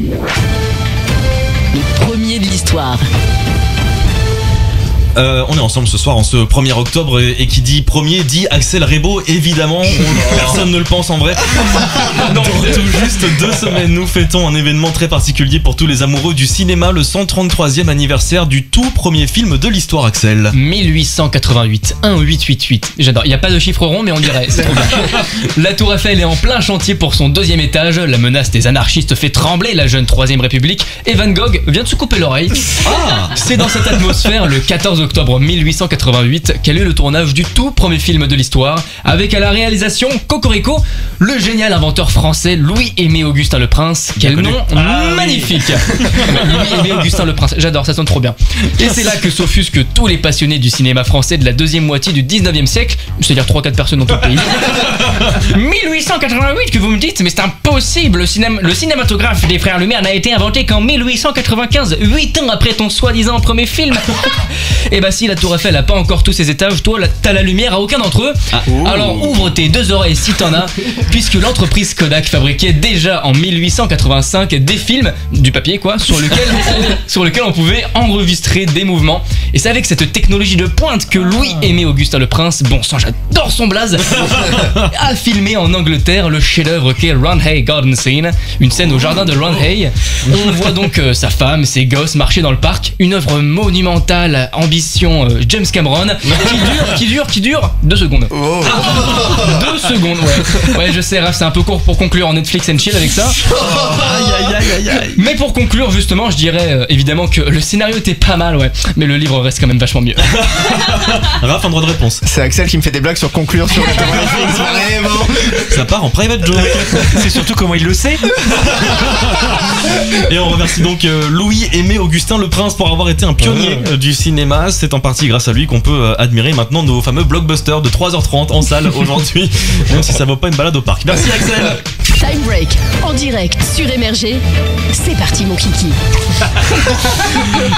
Les premiers de l'histoire. Euh, on est ensemble ce soir en ce 1er octobre et, et qui dit premier dit Axel Rebo évidemment on- personne ne le pense en vrai dans tout juste deux semaines nous fêtons un événement très particulier pour tous les amoureux du cinéma le 133e anniversaire du tout premier film de l'histoire Axel 1888, 1888. J'adore. Il n'y a pas de chiffre rond, mais on dirait. C'est trop bien. La Tour Eiffel est en plein chantier pour son deuxième étage. La menace des anarchistes fait trembler la jeune Troisième République. Et Van Gogh vient de se couper l'oreille. Ah C'est dans cette atmosphère, le 14 octobre 1888, qu'a eu le tournage du tout premier film de l'histoire, avec à la réalisation Cocorico, le génial inventeur français Louis-Aimé Augustin Le Prince. Quel nom magnifique Louis-Aimé Augustin Le Prince, j'adore, ça sonne trop bien. Et c'est là que s'offusquent tous les passionnés du cinéma français de la deuxième moitié du 19e siècle, c'est-à-dire 3-4 personnes dans tout le pays. 1888 que vous me dites, mais c'est impossible. Le, cinéma- le cinématographe des frères Lumière n'a été inventé qu'en 1895, 8 ans après ton soi-disant premier film. Et bah si la Tour Eiffel a pas encore tous ses étages, toi t'as la lumière à aucun d'entre eux. Alors ouvre tes deux oreilles si t'en as, puisque l'entreprise Kodak fabriquait déjà en 1885 des films, du papier quoi, sur lequel, sur lequel on pouvait enregistrer des mouvements. Et c'est avec cette technologie de pointe que Louis-Aimé Augustin le Prince, bon sang j'adore son blaze, a filmé en Angleterre le chef-d'œuvre qu'est Ron Hay Garden Scene, une scène au jardin de Ron Hay. On voit donc euh, sa femme, ses gosses marcher dans le parc, une œuvre monumentale, ambition euh, James Cameron, qui dure, qui dure, qui dure deux secondes. Deux secondes, ouais. Ouais, je sais, Raph, c'est un peu court pour conclure en Netflix and chill avec ça. Mais pour conclure, justement, je dirais euh, évidemment que le scénario était pas mal, ouais. Mais le livre reste quand même vachement mieux. Raph un droit de réponse C'est Axel qui me fait des blagues sur conclure sur le Netflix, vraiment. ça part en private joke C'est surtout comment il le sait. Et on remercie donc euh, Louis-Aimé Augustin Le Prince pour avoir été un pionnier euh, du cinéma. C'est en partie grâce à lui qu'on peut euh, admirer maintenant nos fameux blockbusters de 3h30 en salle aujourd'hui, même si ça vaut pas une balade au parc. Merci Axel Time Break en direct sur Émerger. C'est parti mon kiki.